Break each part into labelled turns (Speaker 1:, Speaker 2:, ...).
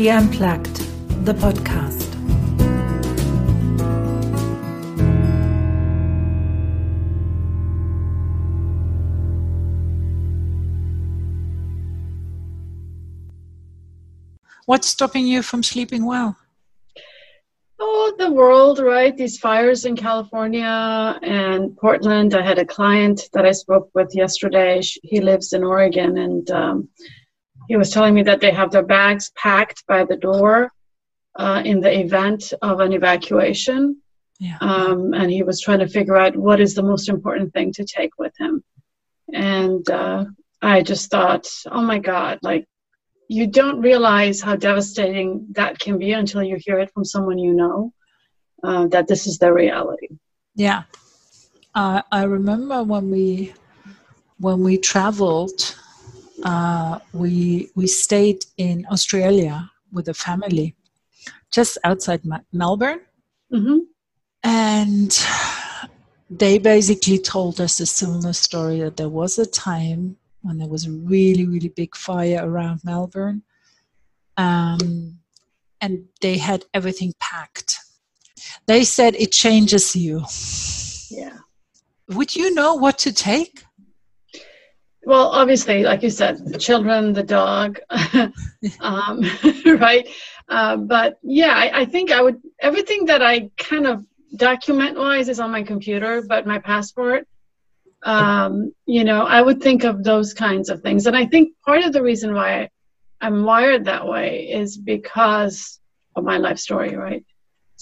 Speaker 1: Tea Unplugged, the podcast. What's stopping you from sleeping well?
Speaker 2: Oh, the world, right? These fires in California and Portland. I had a client that I spoke with yesterday. He lives in Oregon, and um, he was telling me that they have their bags packed by the door uh, in the event of an evacuation. Yeah. Um, and he was trying to figure out what is the most important thing to take with him. And uh, I just thought, oh my God, like you don't realize how devastating that can be until you hear it from someone you know uh, that this is the reality.
Speaker 1: Yeah. Uh, I remember when we when we traveled uh, we we stayed in Australia with a family, just outside Melbourne, mm-hmm. and they basically told us a similar story that there was a time when there was a really really big fire around Melbourne, um, and they had everything packed. They said it changes you.
Speaker 2: Yeah.
Speaker 1: Would you know what to take?
Speaker 2: Well obviously like you said the children the dog um, right? Uh, but yeah I, I, think i would everything that i kind of document wise is on my computer but my passport. Um, you know i would think of those kinds of things. And i think part of the reason why i'm wired that way is because of my life story right?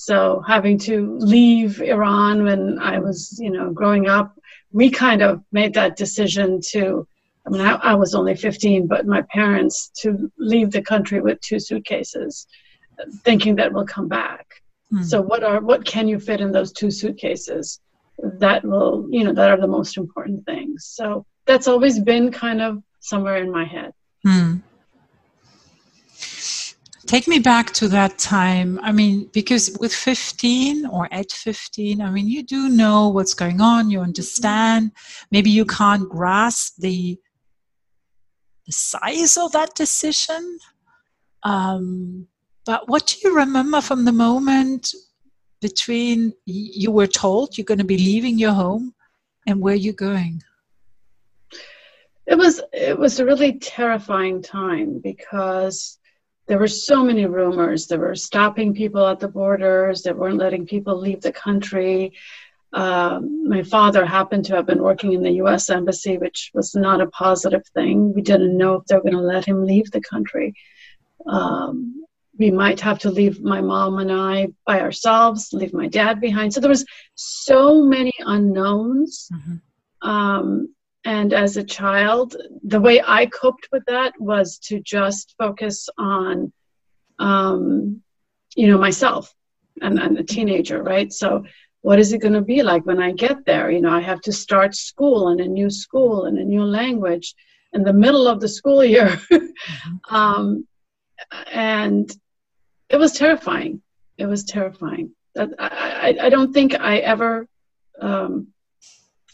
Speaker 2: So having to leave iran when i was you know growing up we kind of made that decision to I mean, I, I, was only 15, but my parents to leave the country with two suitcases, thinking that we'll come back. Mm. So, what are what can you fit in those two suitcases? That will, you know, that are the most important things. So that's always been kind of somewhere in my head. Mm.
Speaker 1: Take me back to that time. I mean, because with 15 or at 15, I mean, you do know what's going on, you understand. Maybe you can't grasp the the size of that decision. Um, but what do you remember from the moment between you were told you're going to be leaving your home and where you're going?
Speaker 2: It was it was a really terrifying time because there were so many rumors. They were stopping people at the borders. They weren't letting people leave the country. Um, my father happened to have been working in the U.S. Embassy, which was not a positive thing. We didn't know if they were going to let him leave the country. Um, we might have to leave my mom and I by ourselves, leave my dad behind. So there was so many unknowns. Mm-hmm. Um, and as a child, the way I coped with that was to just focus on, um, you know, myself and, and a teenager, right? So, what is it going to be like when I get there? You know, I have to start school in a new school and a new language in the middle of the school year. mm-hmm. um, and it was terrifying. It was terrifying. I, I, I don't think I ever um,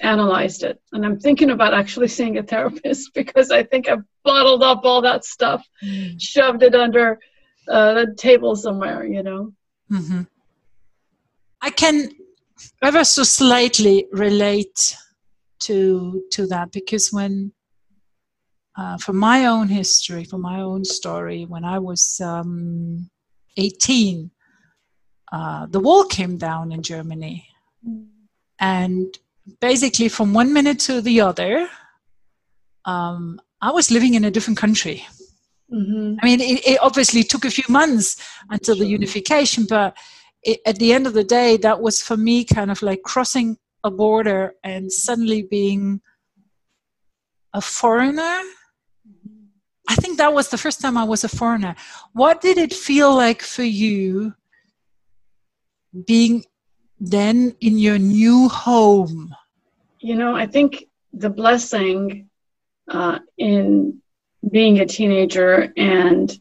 Speaker 2: analyzed it. And I'm thinking about actually seeing a therapist because I think I've bottled up all that stuff, mm. shoved it under uh, the table somewhere, you know. Mm-hmm.
Speaker 1: I can ever so slightly relate to to that because when uh, from my own history, from my own story, when I was um, 18, uh, the wall came down in Germany. And basically from one minute to the other, um, I was living in a different country. Mm-hmm. I mean, it, it, obviously took a few months until the unification, but it, at the end of the day, that was for me kind of like crossing a border and suddenly being a foreigner. I think that was the first time I was a foreigner. What did it feel like for you being then in your new home?
Speaker 2: You know, I think the blessing uh, in being a teenager and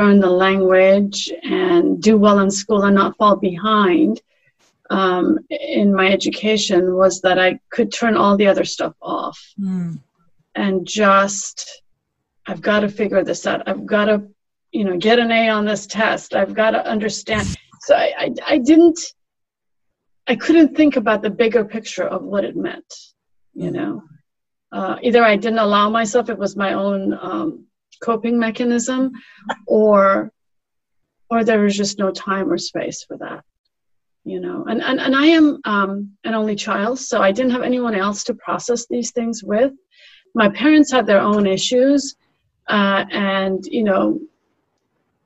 Speaker 2: learn the language and do well in school and not fall behind um, in my education was that I could turn all the other stuff off. Mm. and just, I've got to figure this out. I've got to you know get an a on this test. I've got to understand. So I, I i didn't i couldn't think about the bigger picture of what it meant you know. Uh, either i didn't allow myself it was my own um, coping mechanism or or there was just no time or space for that you know? And and, and i am um, an only child so i didn't have anyone else to process these things with. My parents had their own issues uh, and you know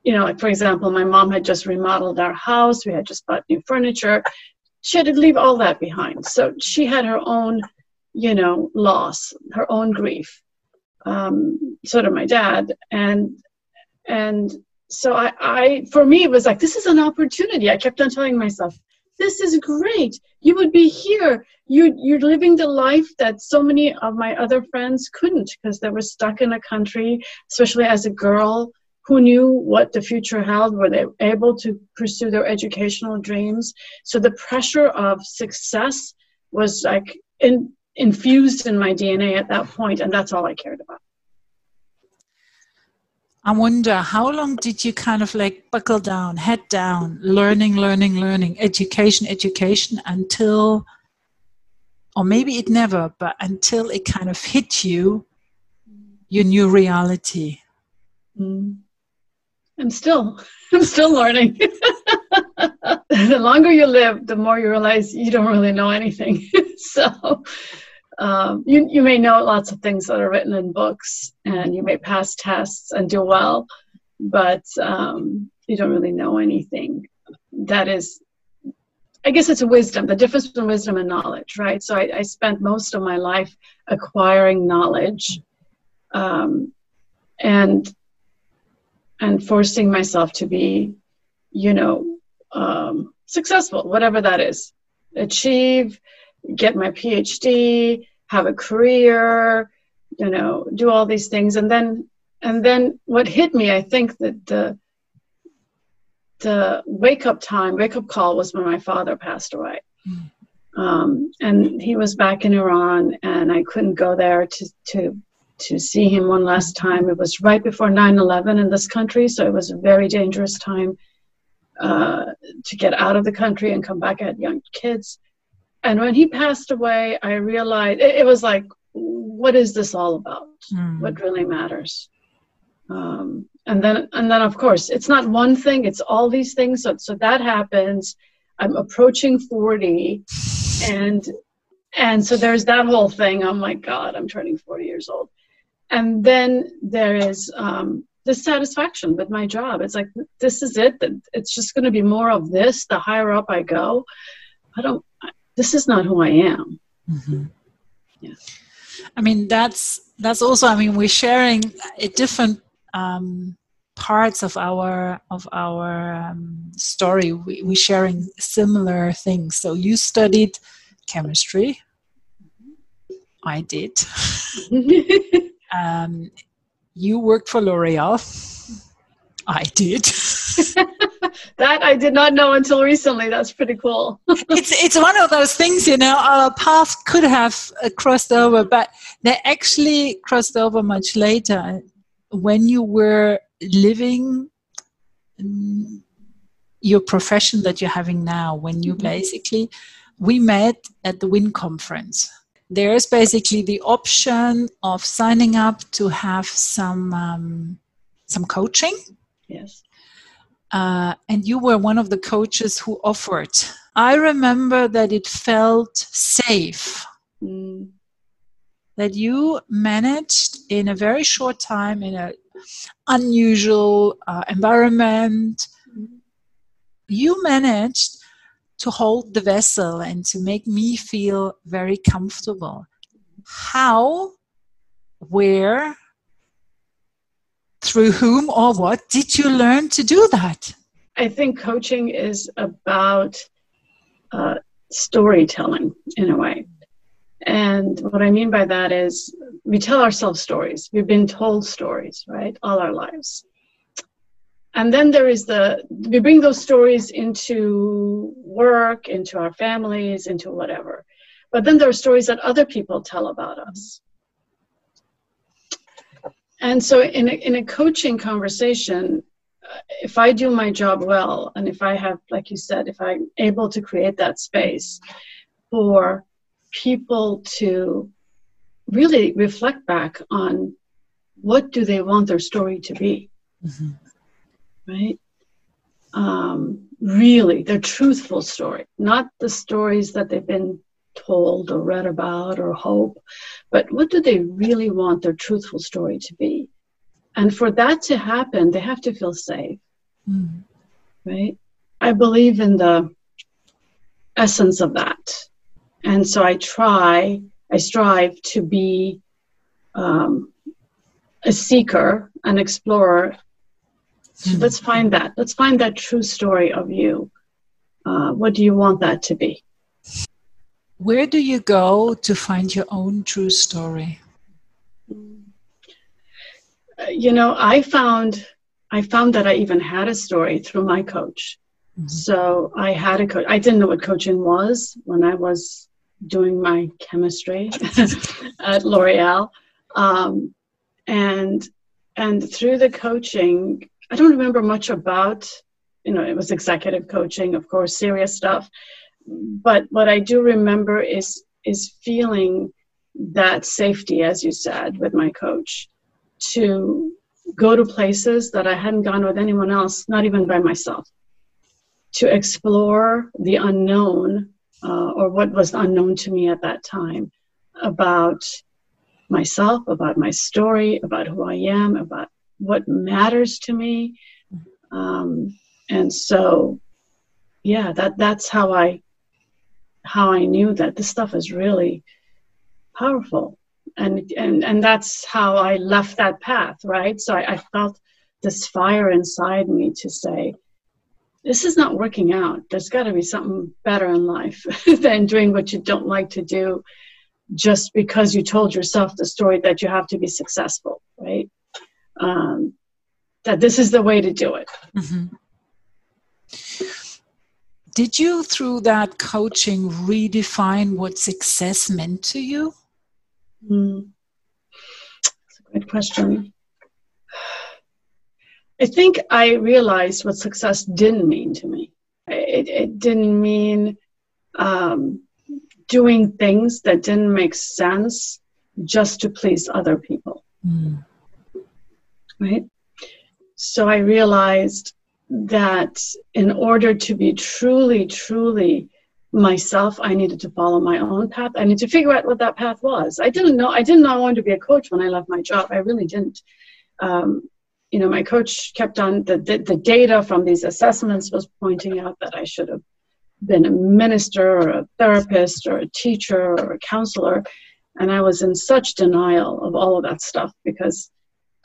Speaker 2: you know like for example my mom had just remodeled our house we had just bought new furniture. She had to leave all that behind. So she had her own you know loss her own grief um, so did my dad. And and so I, I for me it was like this is an opportunity. I kept on telling myself this is great. You would be here. You you're living the life that so many of my other friends couldn't because they were stuck in a country especially as a girl who knew what the future held were they able to pursue their educational dreams. So the pressure of success was like in, infused in my dna at that point and that's all i cared about
Speaker 1: I wonder how long did you kind of like buckle down, head down, learning, learning, learning, education, education until, or maybe it never, but until it kind of hit you, your new reality?
Speaker 2: Mm. I'm still, I'm still learning. the longer you live, the more you realize you don't really know anything. so, um, you, you may know lots of things that are written in books and you may pass tests and do well, but um, you don't really know anything. That is, I guess it's a wisdom, the difference between wisdom and knowledge, right? So I, I spent most of my life acquiring knowledge um, and and forcing myself to be, you know, um, successful, whatever that is. Achieve, get my PhD, have a career, you know, do all these things. And then, and then what hit me, I think that the, the wake up time, wake up call was when my father passed away. Mm. Um, and he was back in Iran, and I couldn't go there to, to, to see him one last time. It was right before 9 11 in this country, so it was a very dangerous time uh, to get out of the country and come back. I had young kids. And when he passed away, I realized it, it was like, what is this all about? Mm. What really matters? Um, and then, and then, of course, it's not one thing; it's all these things. So, so that happens. I'm approaching forty, and and so there's that whole thing. Oh my God, I'm turning forty years old. And then there is um, dissatisfaction with my job. It's like this is it. It's just going to be more of this. The higher up I go, I don't this is not who I am. Mm-hmm.
Speaker 1: Yeah. I mean, that's that's also. I mean, we're sharing a different um, parts of our of our um, story. We, we're sharing similar things. So you studied chemistry. I did. um, you worked for L'Oreal. I did.
Speaker 2: that I did not know until recently. That's pretty cool.
Speaker 1: it's it's one of those things, you know. Our paths could have uh, crossed over, but they actually crossed over much later when you were living your profession that you're having now. When you mm-hmm. basically we met at the WIN conference. There's basically the option of signing up to have some um, some coaching.
Speaker 2: Yes
Speaker 1: uh, and you were one of the coaches who offered. I remember that it felt safe. Mm. That you managed in a very short time, in an unusual uh, environment, mm. you managed to hold the vessel and to make me feel very comfortable. How, where, through whom or what did you learn to do that?
Speaker 2: I think coaching is about uh, storytelling in a way. And what I mean by that is we tell ourselves stories. We've been told stories, right, all our lives. And then there is the, we bring those stories into work, into our families, into whatever. But then there are stories that other people tell about us. And so in a, in a coaching conversation, if I do my job well, and if I have, like you said, if I'm able to create that space for people to really reflect back on what do they want their story to be, mm-hmm. right? Um, really, their truthful story, not the stories that they've been told or read about or hope, but what do they really want their truthful story to be? And for that to happen, they have to feel safe. Mm. Right? I believe in the essence of that. And so I try, I strive to be um, a seeker, an explorer. Mm. Let's find that. Let's find that true story of you. Uh, what do you want that to be?
Speaker 1: Where do you go to find your own true story?
Speaker 2: You know, I found I found that I even had a story through my coach. Mm-hmm. So I had a coach. I didn't know what coaching was when I was doing my chemistry at L'Oreal, um, and and through the coaching, I don't remember much about. You know, it was executive coaching, of course, serious stuff. But what I do remember is is feeling that safety, as you said, with my coach to go to places that I hadn't gone with anyone else, not even by myself, to explore the unknown uh, or what was unknown to me at that time about myself, about my story, about who I am, about what matters to me. Um, and so, yeah, that that's how I how I knew that this stuff is really powerful and and and that's how I left that path, right? So I, I felt this fire inside me to say, this is not working out. There's got to be something better in life than doing what you don't like to do just because you told yourself the story that you have to be successful, right? Um, that this is the way to do it. Mm-hmm.
Speaker 1: Did you, through that coaching, redefine what success meant to you?
Speaker 2: Mm. That's a great question. I think I realized what success didn't mean to me. It, it didn't mean um, doing things that didn't make sense just to please other people. Mm. Right? So I realized that in order to be truly, truly myself i needed to follow my own path. I needed to figure out what that path was. I didn't know i didn't know i wanted to be a coach when i left my job. I really didn't. Um, you know my coach kept on the, the, the data from these assessments was pointing out that i should have been a minister or a therapist or a teacher or a counselor. And i was in such denial of all of that stuff because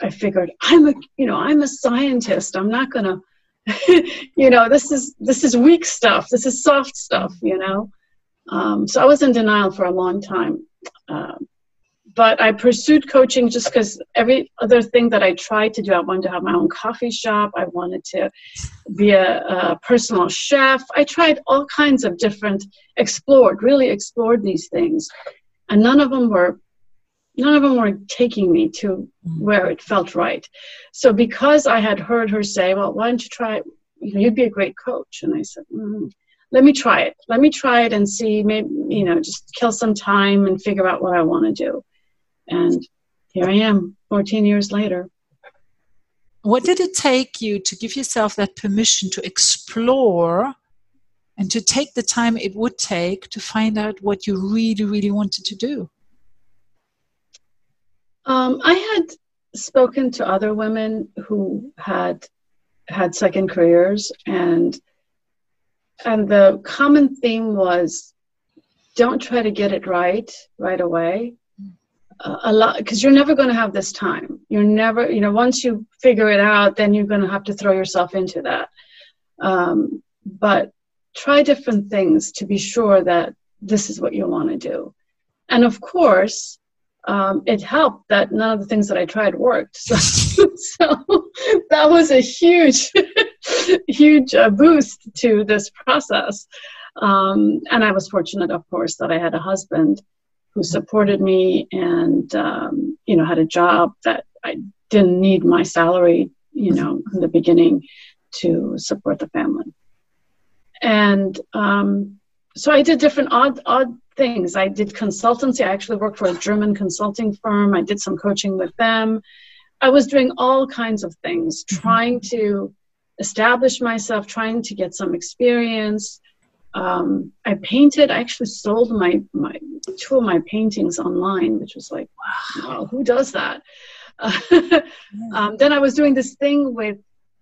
Speaker 2: i figured i'm a you know i'm a scientist. I'm not going to you know this is this is weak stuff. This is soft stuff you know? Um, so i was in denial for a long time. Uh, but i pursued coaching just because every other thing that i tried to do i wanted to have my own coffee shop. I wanted to be a, a personal chef. I tried all kinds of different explored really explored these things. And none of them were none of them were taking me to mm. where it felt right. So because I had heard her say, "Well, why don't you try? You know, you'd be a great coach," and I said, mm, "Let me try it. Let me try it and see. Maybe you know, just kill some time and figure out what I want to do." And here I am, 14 years later.
Speaker 1: What did it take you to give yourself that permission to explore? And to take the time it would take to find out what you really, really wanted to do?
Speaker 2: Um, I had spoken to other women who had had second careers, and and the common theme was, don't try to get it right right away. Uh, a lot because you're never going to have this time. You're never, you know, once you figure it out, then you're going to have to throw yourself into that. Um, but try different things to be sure that this is what you want to do. And of course, um, it helped that none of the things that I tried worked. So, so that was a huge, huge uh, boost to this process. Um, and I was fortunate, of course, that I had a husband who supported me and, um, you know, had a job that I didn't need my salary, you know, in the beginning to support the family. And um, so I did different odd, odd things. I did consultancy. I actually worked for a German consulting firm. I did some coaching with them. I was doing all kinds of things, mm-hmm. trying to establish myself, trying to get some experience. Um, I painted. I actually sold my my two of my paintings online, which was like, wow, who does that? Uh, um, then I was doing this thing with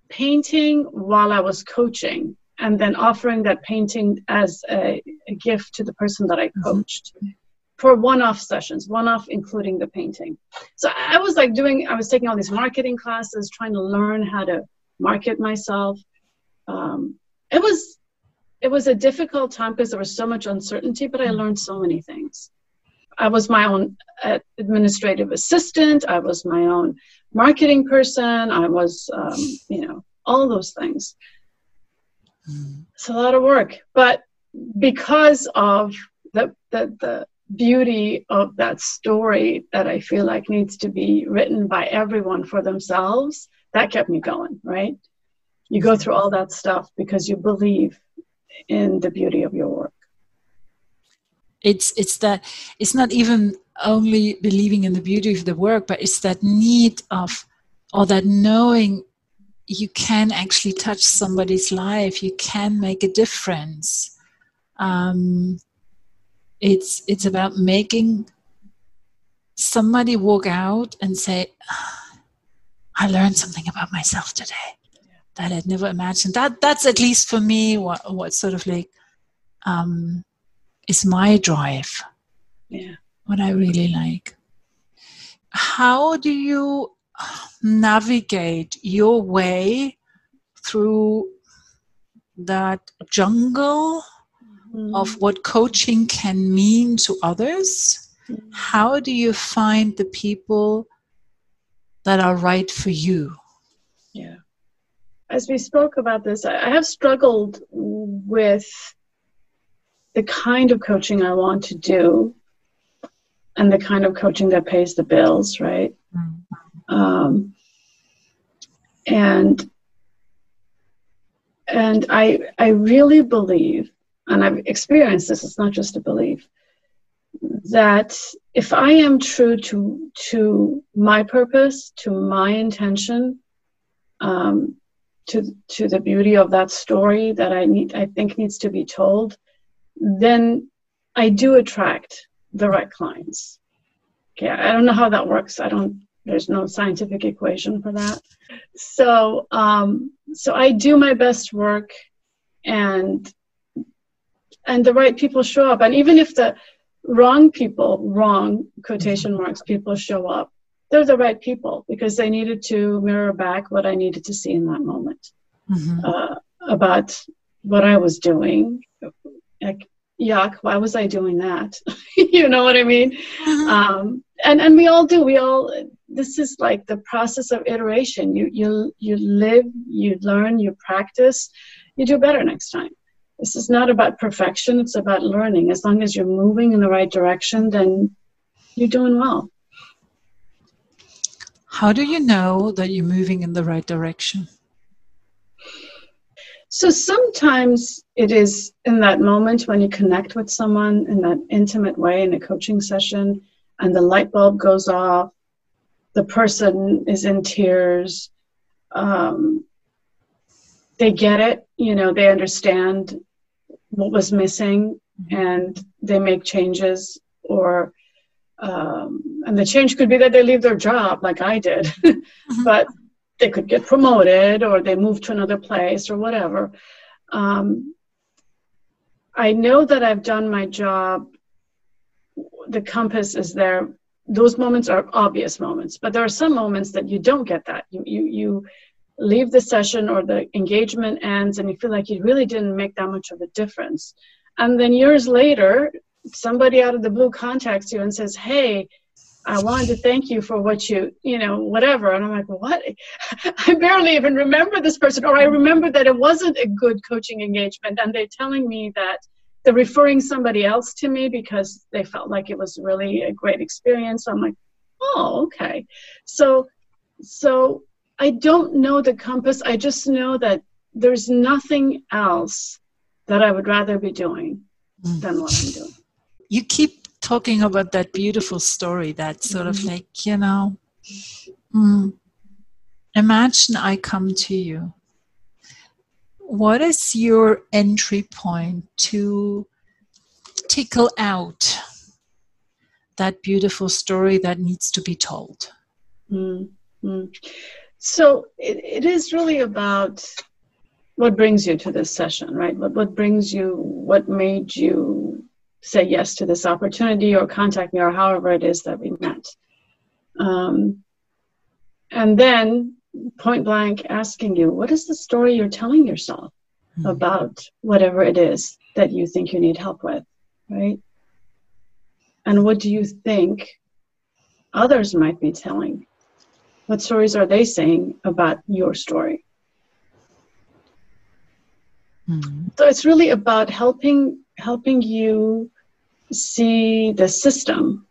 Speaker 2: painting while I was coaching, and then offering that painting as a, a gift to the person that I mm-hmm. coached. Mm-hmm for one-off sessions one-off including the painting. So i was like doing i was taking all these marketing classes trying to learn how to market myself. Um, it was it was a difficult time because there was so much uncertainty but i learned so many things. I was my own uh, administrative assistant. I was my own marketing person. I was um, you know all those things. It's a lot of work but because of the, the, the beauty of that story that I feel like needs to be written by everyone for themselves, that kept me going, right? You go through all that stuff because you believe in the beauty of your work.
Speaker 1: It's it's that it's not even only believing in the beauty of the work, but it's that need of or that knowing you can actually touch somebody's life, you can make a difference. Um, it's it's about making somebody walk out and say i learned something about myself today that i'd never imagined. That that's at least for me what what sort of like um is my drive.
Speaker 2: Yeah.
Speaker 1: What i really like. How do you navigate your way through that jungle mm. of what coaching can mean to others, mm. how do you find the people that are right for you?
Speaker 2: Yeah. As we spoke about this, I have struggled with the kind of coaching I want to do and the kind of coaching that pays the bills, right? Mm. Um, and and I I really believe and I've experienced this, it's not just a belief, that if I am true to to my purpose, to my intention, um, to to the beauty of that story that I need I think needs to be told, then I do attract the right clients. Okay, I don't know how that works. I don't there's no scientific equation for that. So um, so I do my best work and and the right people show up. And even if the wrong people, wrong quotation mm-hmm. marks, people show up, they're the right people because they needed to mirror back what I needed to see in that moment mm-hmm. uh, about what I was doing. Like, yuck, why was I doing that? you know what I mean? Mm-hmm. Um, and and we all do. We all. This is like the process of iteration. You you you live, you learn, you practice, you do better next time this is not about perfection it's about learning. As long as you're moving in the right direction then you're doing well.
Speaker 1: How do you know that you're moving in the right direction?
Speaker 2: So sometimes it is in that moment when you connect with someone in that intimate way in a coaching session and the light bulb goes off the person is in tears um, they get it you know they understand what was missing and they make changes or um, and the change could be that they leave their job like i did mm-hmm. but they could get promoted or they move to another place or whatever. Um, i know that i've done my job the compass is there. Those moments are obvious moments but there are some moments that you don't get that. You you you leave the session or the engagement ends and you feel like you really didn't make that much of a difference. And then years later, somebody out of the blue contacts you and says, Hey, I wanted to thank you for what you, you know, whatever. And I'm like, what? I barely even remember this person, or I remember that it wasn't a good coaching engagement. And they're telling me that they're referring somebody else to me because they felt like it was really a great experience. I'm like, oh, okay. So, so I don't know the compass. I just know that there's nothing else that I would rather be doing mm. than what I'm doing.
Speaker 1: You keep talking about that beautiful story that sort mm-hmm. of like, you know, mm, imagine I come to you. What is your entry point to tickle out that beautiful story that needs to be told?
Speaker 2: Mm-hmm. So it, it is really about what brings you to this session, right? What, what brings you, what made you say yes to this opportunity or contact me or however it is that we met. Um, and then point blank asking you, what is the story you're telling yourself mm-hmm. about whatever it is that you think you need help with, right? And what do you think others might be telling? What stories are they saying about your story? Mm-hmm. So it's really about helping helping you see the system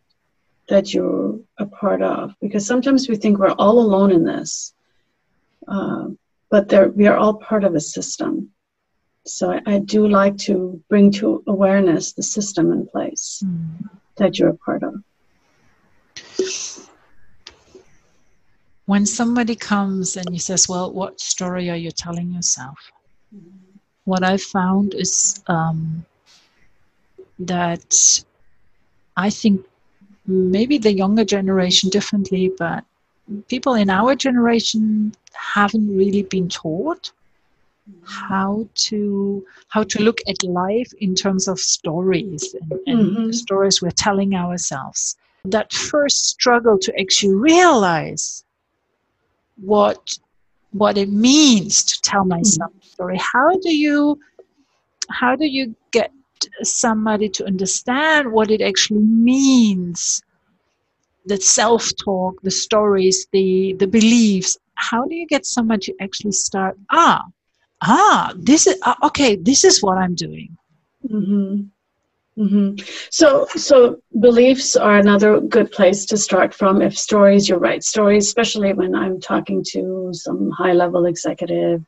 Speaker 2: that you're a part of because sometimes we think we're all alone in this uh, but there, we are all part of a system so I, I, do like to bring to awareness the system in place mm. that you're a part of
Speaker 1: when somebody comes and he says well what story are you telling yourself mm what I found is um, that I think maybe the younger generation differently, but people in our generation haven't really been taught how to how to look at life in terms of stories and, and mm-hmm. stories we're telling ourselves that first struggle to actually realize what what it means to tell myself a story. How do you how do you get somebody to understand what it actually means? The self-talk the stories the the beliefs. How do you get somebody to actually start ah ah this is ah, okay this is what i'm doing.
Speaker 2: Mm-hmm. Mm-hmm. So, so beliefs are another good place to start from. If stories, you write. Stories, especially when I'm talking to some high-level executive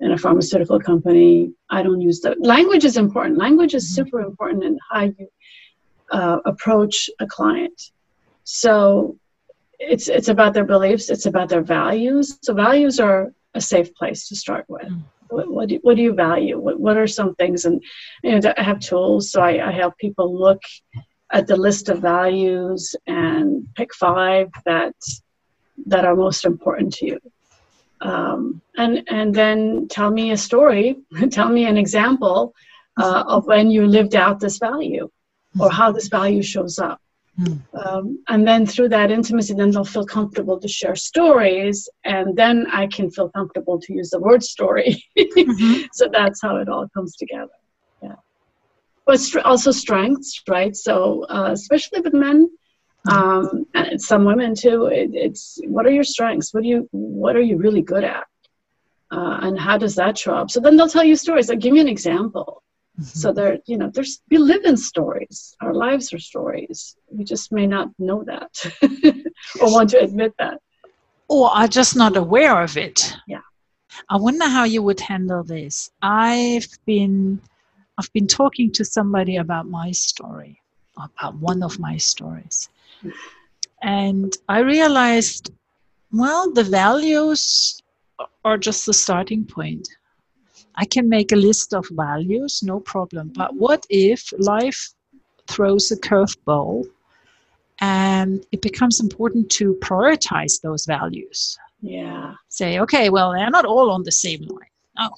Speaker 2: in a pharmaceutical company, I don't use the language is important. Language is mm-hmm. super important in how you uh, approach a client. So, it's it's about their beliefs. It's about their values. So, values are a safe place to start with. What, what, do, what do you value? What, what are some things? And I have tools, so I, I help people look at the list of values and pick five that that are most important to you. Um, and and then tell me a story, tell me an example uh, of when you lived out this value, or how this value shows up. Mm. Um, and then through that intimacy, then they'll feel comfortable to share stories, and then I can feel comfortable to use the word story. mm-hmm. So that's how it all comes together. Yeah, but also strengths, right? So uh, especially with men, um, and some women too. It, it's what are your strengths? What do you What are you really good at? Uh, and how does that show up? So then they'll tell you stories. Like, give me an example. Mm-hmm. So there, you know, there's we live in stories. Our lives are stories. We just may not know that or want to admit that.
Speaker 1: Or are just not aware of it.
Speaker 2: Yeah.
Speaker 1: I wonder how you would handle this. I've been I've been talking to somebody about my story, about one of my stories. And I realized, well, the values are just the starting point. I can make a list of values, no problem. But what if life throws a curveball and it becomes important to prioritize those values?
Speaker 2: Yeah.
Speaker 1: Say, okay, well, they're not all on the same line. No,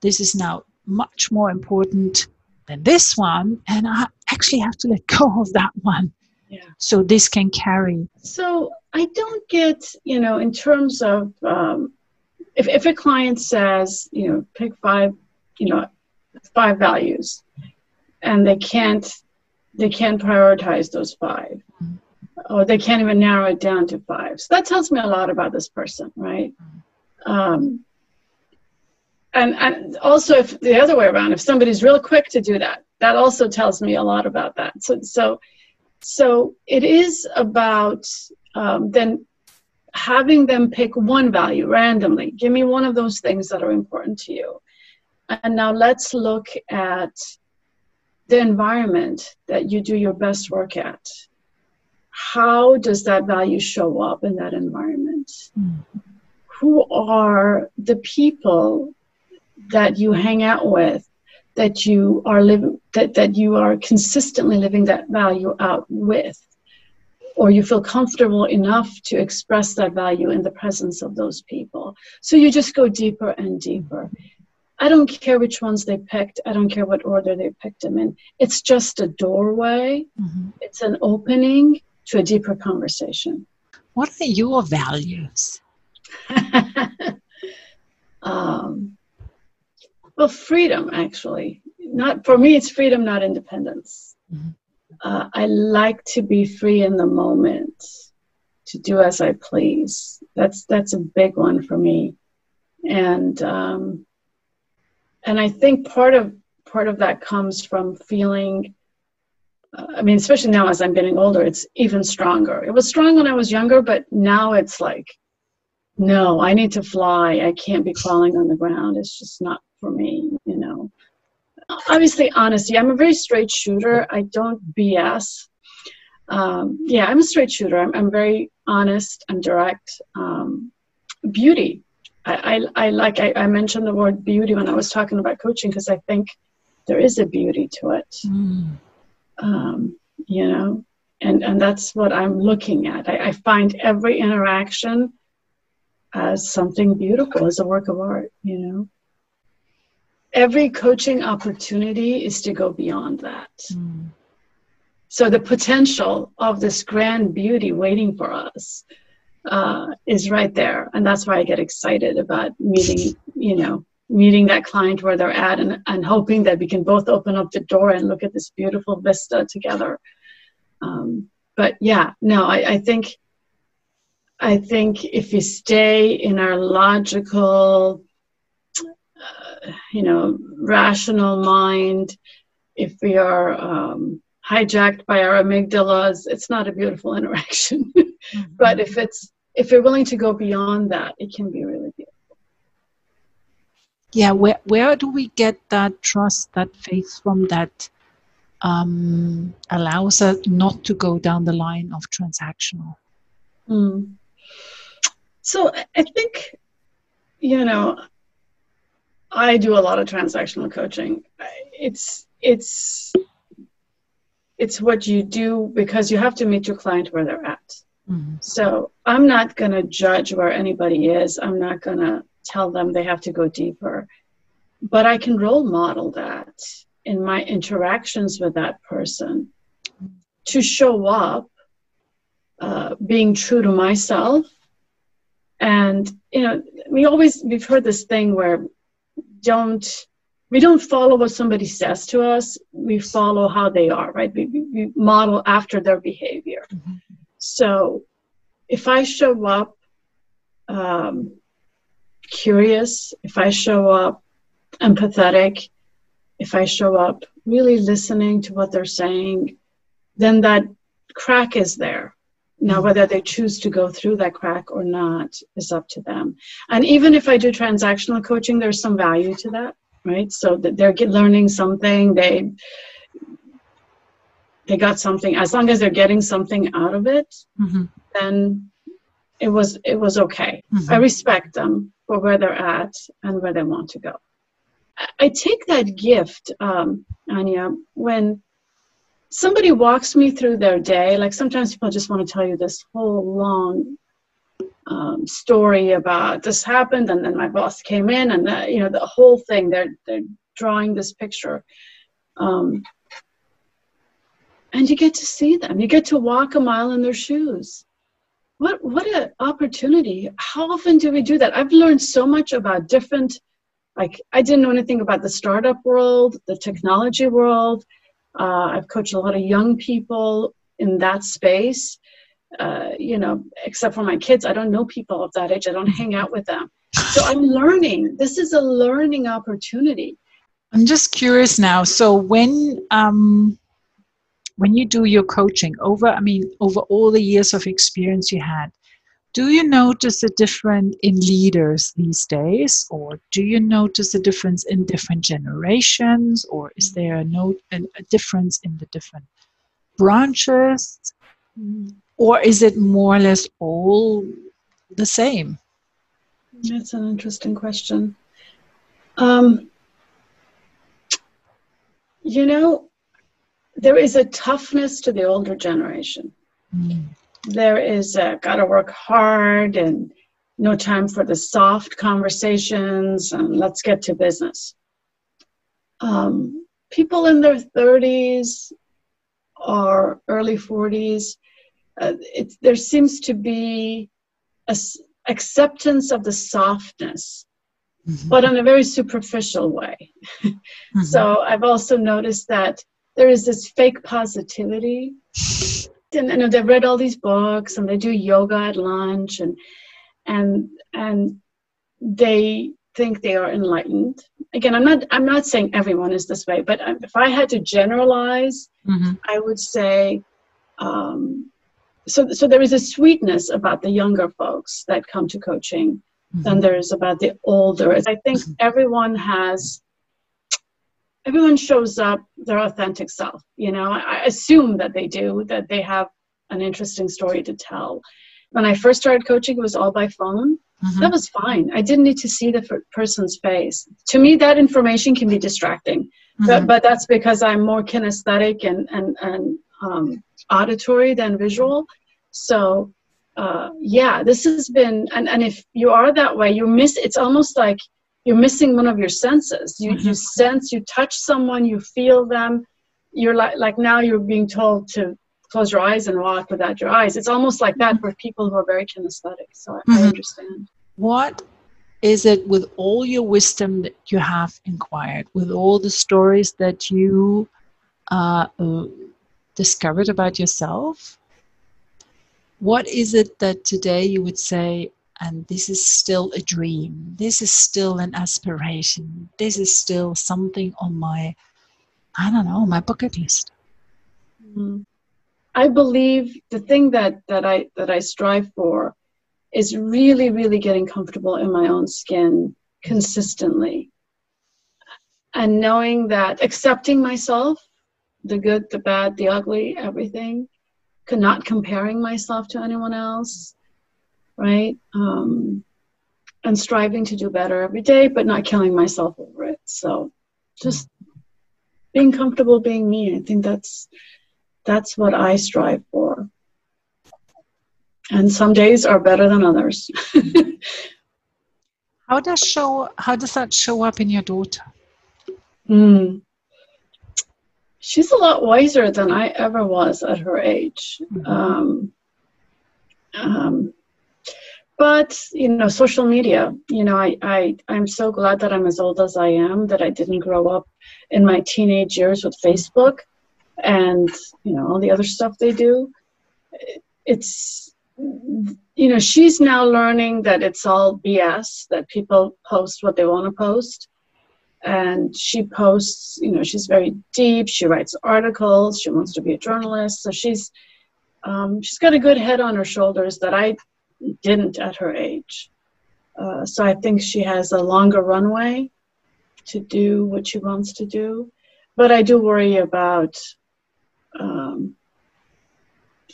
Speaker 1: this is now much more important than this one, and I actually have to let go of that one.
Speaker 2: Yeah.
Speaker 1: So this can carry.
Speaker 2: So I don't get, you know, in terms of um, if, if a client says, you know, pick five, you know, five values, and they can't they can't prioritize those 5 or they can't even narrow it down to five. So that tells me a lot about this person, right? Um, and and also if the other way around, if somebody's real quick to do that, that also tells me a lot about that. So so so it is about um, then having them pick one value randomly. Give me one of those things that are important to you. And now let's look at the environment that you do your best work at. How does that value show up in that environment? Mm. Who are the people that you hang out with that you are living that, that you are consistently living that value out with? Or you feel comfortable enough to express that value in the presence of those people. So you just go deeper and deeper. I don't care which ones they picked. I don't care what order they picked them in. It's just a doorway. Mm-hmm. It's an opening to a deeper conversation.
Speaker 1: What are your values?
Speaker 2: um, well, freedom, actually. Not for me. It's freedom, not independence. Mm-hmm uh, I like to be free in the moment, to do as I please. That's that's a big one for me, and um, and I think part of part of that comes from feeling. Uh, I mean, especially now as I'm getting older, it's even stronger. It was strong when I was younger, but now it's like, no, I need to fly. I can't be crawling on the ground. It's just not for me, you obviously honesty. I'm a very straight shooter. I don't BS. Um, yeah, I'm a straight shooter. I'm, I'm very honest. I'm direct. Um, beauty. I, I, I like. I, I, mentioned the word beauty when I was talking about coaching because I think there is a beauty to it. Mm. Um, you know, and and that's what I'm looking at. I, I find every interaction as something beautiful, as a work of art. You know every coaching opportunity is to go beyond that. Mm. So the potential of this grand beauty waiting for us uh, is right there, and that's why I get excited about meeting, you know, meeting that client where they're at, and and hoping that we can both open up the door and look at this beautiful vista together. Um, but yeah, no, I, I think. I think if we stay in our logical, you know, rational mind, if we are um, hijacked by our amygdalas, it's not a beautiful interaction. mm-hmm. But if it's if you're willing to go beyond that, it can be really beautiful.
Speaker 1: Yeah, where where do we get that trust, that faith from that um, allows us not to go down the line of transactional?
Speaker 2: Mm. So I think, you know, I do a lot of transactional coaching. It's it's it's what you do because you have to meet your client where they're at. Mm-hmm. So I'm not going to judge where anybody is. I'm not going to tell them they have to go deeper. But I can role model that in my interactions with that person to show up uh, being true to myself. And, you know, we always, we've heard this thing where don't we don't follow what somebody says to us. We follow how they are right? We, we model after their behavior. Mm-hmm. so if i show up um, curious if i show up empathetic if i show up really listening to what they're saying then that crack is there now, mm-hmm. whether they choose to go through that crack or not is up to them. And even if I do transactional coaching, there's some value to that, right? So that they're learning something, they they got something. As long as they're getting something out of it, mm-hmm. then it was it was okay. Mm-hmm. I respect them for where they're at and where they want to go. I take that gift, um, Anya, when somebody walks me through their day, like sometimes people just want to tell you this whole long um, story about this happened and then my boss came in and the, you know the whole thing. They're they're drawing this picture. Um, and you get to see them. You get to walk a mile in their shoes. What what an opportunity! How often do we do that? I've learned so much about different. Like I didn't know anything about the startup world, the technology world, uh, I've coached a lot of young people in that space. Uh, you know, except for my kids, I don't know people of that age. I don't hang out with them. So I'm learning. This is a learning opportunity.
Speaker 1: I'm just curious now. So when um, when you do your coaching over, I mean, over all the years of experience you had, do you notice a difference in leaders these days or do you notice a difference in different generations or is there a, note, a, a difference in the different branches? Or is it more or less all the same?
Speaker 2: That's an interesting question. Um, you know there is a toughness to the older generation. Mm there is uh, got to work hard and no time for the soft conversations and let's get to business. Um, people in their 30s or early 40s, uh, it, there seems to be a s- acceptance of the softness, mm-hmm. but in a very superficial way. mm-hmm. So I've also noticed that there is this fake positivity and, and they've read all these books and they do yoga at lunch and and and they think they are enlightened again i'm not i'm not saying everyone is this way but if i had to generalize mm-hmm. i would say um, so so there is a sweetness about the younger folks that come to coaching mm-hmm. than there is about the older i think mm-hmm. everyone has everyone shows up their authentic self. You know, I assume that they do, that they have an interesting story to tell. When I first started coaching, it was all by phone. Mm-hmm. That was fine. I didn't need to see the person's face. To me, that information can be distracting, mm-hmm. but, but that's because I'm more kinesthetic and, and, and um, auditory than visual. So, uh, yeah, this has been, and, and if you are that way, you miss, it's almost like you're missing one of your senses. You mm-hmm. you sense, you touch someone, you feel them. You're like like now you're being told to close your eyes and walk without your eyes. It's almost like that for people who are very kinesthetic. So mm-hmm. I understand.
Speaker 1: What is it with all your wisdom that you have inquired, with all the stories that you uh, uh, discovered about yourself? What is it that today you would say, and this is still a dream. This is still an aspiration. This is still something on my i don't know my bucket list.
Speaker 2: Mm-hmm. i believe the thing that that i that i strive for is really really getting comfortable in my own skin consistently. And knowing that accepting myself the good the bad the ugly everything not comparing myself to anyone else right? Um, and striving to do better every day, but not killing myself over it. So just being comfortable being me. I think that's that's what I strive for. And some days are better than others.
Speaker 1: how does show how does that show up in your daughter?
Speaker 2: Mm. She's a lot wiser than I ever was at her age. Mm-hmm. Um, um, but you know social media you know I, I i'm so glad that i'm as old as i am that i didn't grow up in my teenage years with facebook and you know all the other stuff they do. It's you know she's now learning that it's all bs that people post what they want to post. And she posts you know she's very deep she writes articles she wants to be a journalist. So she's um, she's got a good head on her shoulders that i didn't at her age. Uh, so I think she has a longer runway to do what she wants to do. But I do worry about um,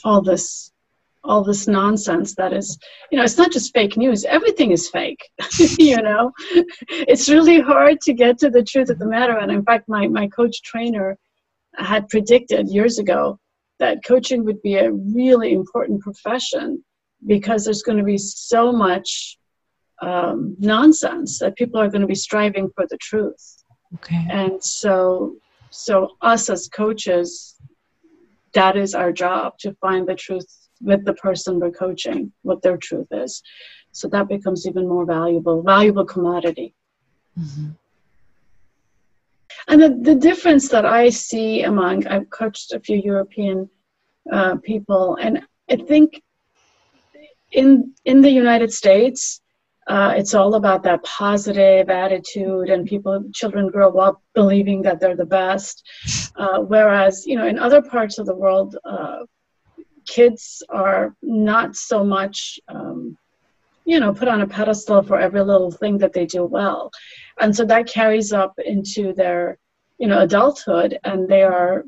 Speaker 2: all this all this nonsense that is you know it's not just fake news everything is fake you know it's really hard to get to the truth of the matter and in fact my, my coach trainer had predicted years ago that coaching would be a really important profession because there's going to be so much um, nonsense that people are going to be striving for the truth.
Speaker 1: Okay.
Speaker 2: And so, so us as coaches, that is our job to find the truth with the person we're coaching, what their truth is. So that becomes even more valuable, valuable commodity. Mm-hmm. And the, the difference that I see among, I've coached a few European uh, people, and I think in in the United States, uh, it's all about that positive attitude, and people, children grow up believing that they're the best. Uh, whereas, you know, in other parts of the world, uh, kids are not so much um, you know put on a pedestal for every little thing that they do well and so that carries up into their you know adulthood and they are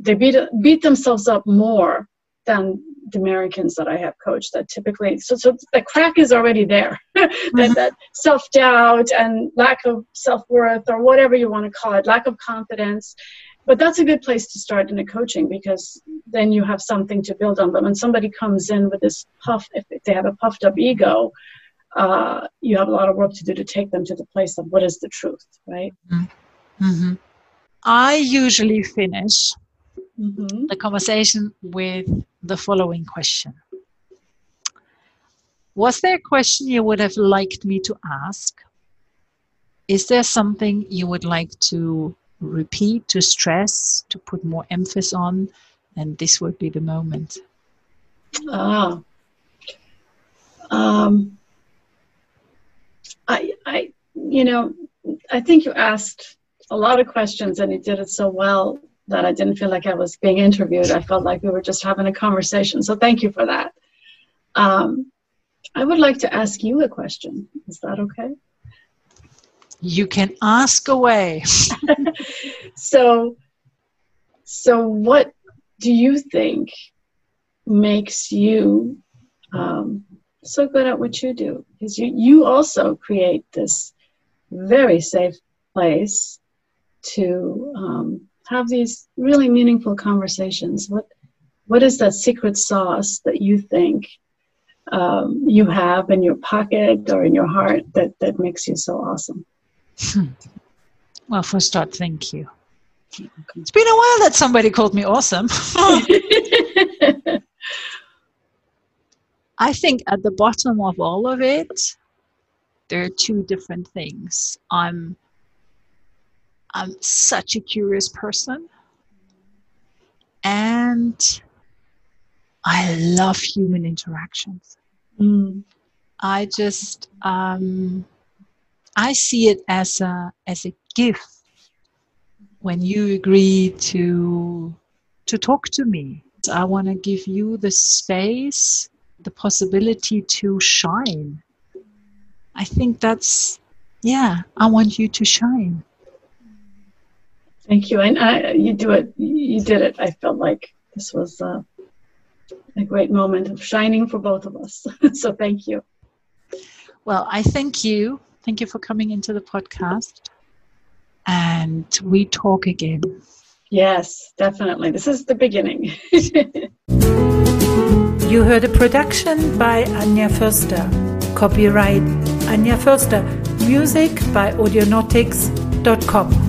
Speaker 2: they beat beat themselves up more than the Americans that I have coached that typically so so the crack is already there that mm-hmm. that self doubt and lack of self worth or whatever you want to call it lack of confidence but that's a good place to start in a coaching because then you have something to build on but when somebody comes in with this puff if they have a puffed up ego uh, you have a lot of work to do to take them to the place of what is the truth right mm-hmm.
Speaker 1: mm-hmm. i usually finish mm-hmm. the conversation with the following question was there a question you would have liked me to ask is there something you would like to repeat, to stress, to put more emphasis on, and this would be the moment.
Speaker 2: Ah. Um, I, I, you know, I think you asked a lot of questions and you did it so well that I didn't feel like I was being interviewed. I felt like we were just having a conversation. So thank you for that. Um, I would like to ask you a question. Is that okay?
Speaker 1: You can ask away.
Speaker 2: so, so what do you think makes you um, so good at what you do? Because you, you also create this very safe place to um, have these really meaningful conversations. What what is that secret sauce that you think um, you have in your pocket or in your heart that that makes you so awesome?
Speaker 1: Hmm. Well, for a start, thank you. It's been a while that somebody called me awesome. I think at the bottom of all of it, there are two different things. I'm I'm such a curious person. And I love human interactions. Mm. I just um, I see it as a as a gift when you agree to to talk to me. I want to give you the space, the possibility to shine. I think that's yeah. I want you to shine.
Speaker 2: Thank you, and I, you do it. You did it. I felt like this was uh, a great moment of shining for both of us. so thank you.
Speaker 1: Well, I thank you Thank you for coming into the podcast. And we talk again.
Speaker 2: Yes, definitely. This is the beginning.
Speaker 1: you heard a production by Anja Förster. Copyright Anja Förster. Music by Audionautix.com.